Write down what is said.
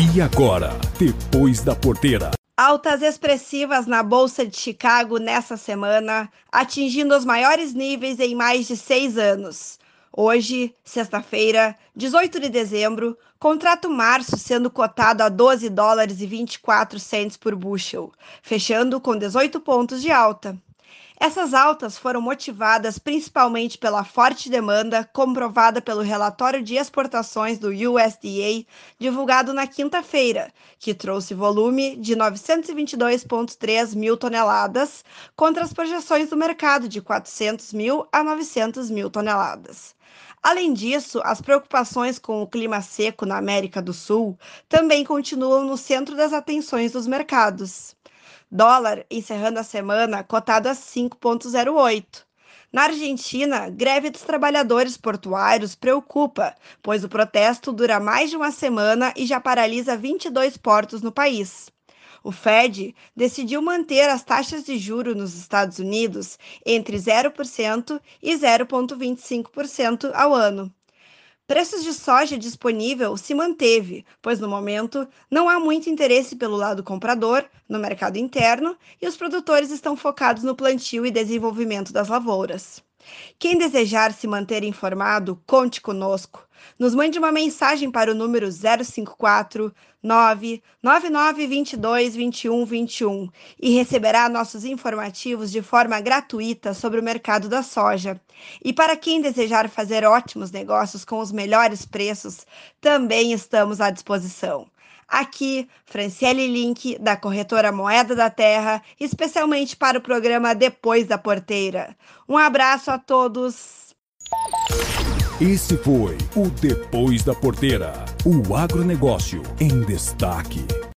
E agora, depois da porteira. Altas expressivas na Bolsa de Chicago nessa semana, atingindo os maiores níveis em mais de seis anos. Hoje, sexta-feira, 18 de dezembro, contrato março sendo cotado a 12 dólares e 24 cents por bushel, fechando com 18 pontos de alta. Essas altas foram motivadas principalmente pela forte demanda comprovada pelo relatório de exportações do USDA, divulgado na quinta-feira, que trouxe volume de 922,3 mil toneladas, contra as projeções do mercado de 400 mil a 900 mil toneladas. Além disso, as preocupações com o clima seco na América do Sul também continuam no centro das atenções dos mercados. Dólar encerrando a semana cotado a 5,08. Na Argentina, greve dos trabalhadores portuários preocupa, pois o protesto dura mais de uma semana e já paralisa 22 portos no país. O Fed decidiu manter as taxas de juro nos Estados Unidos entre 0% e 0,25% ao ano preços de soja disponível se manteve, pois no momento não há muito interesse pelo lado comprador no mercado interno e os produtores estão focados no plantio e desenvolvimento das lavouras. Quem desejar se manter informado, conte conosco. Nos mande uma mensagem para o número 054 99922 2121 e receberá nossos informativos de forma gratuita sobre o mercado da soja. E para quem desejar fazer ótimos negócios com os melhores preços, também estamos à disposição. Aqui, Franciele Link, da corretora Moeda da Terra, especialmente para o programa Depois da Porteira. Um abraço a todos. Esse foi o Depois da Porteira, o agronegócio em destaque.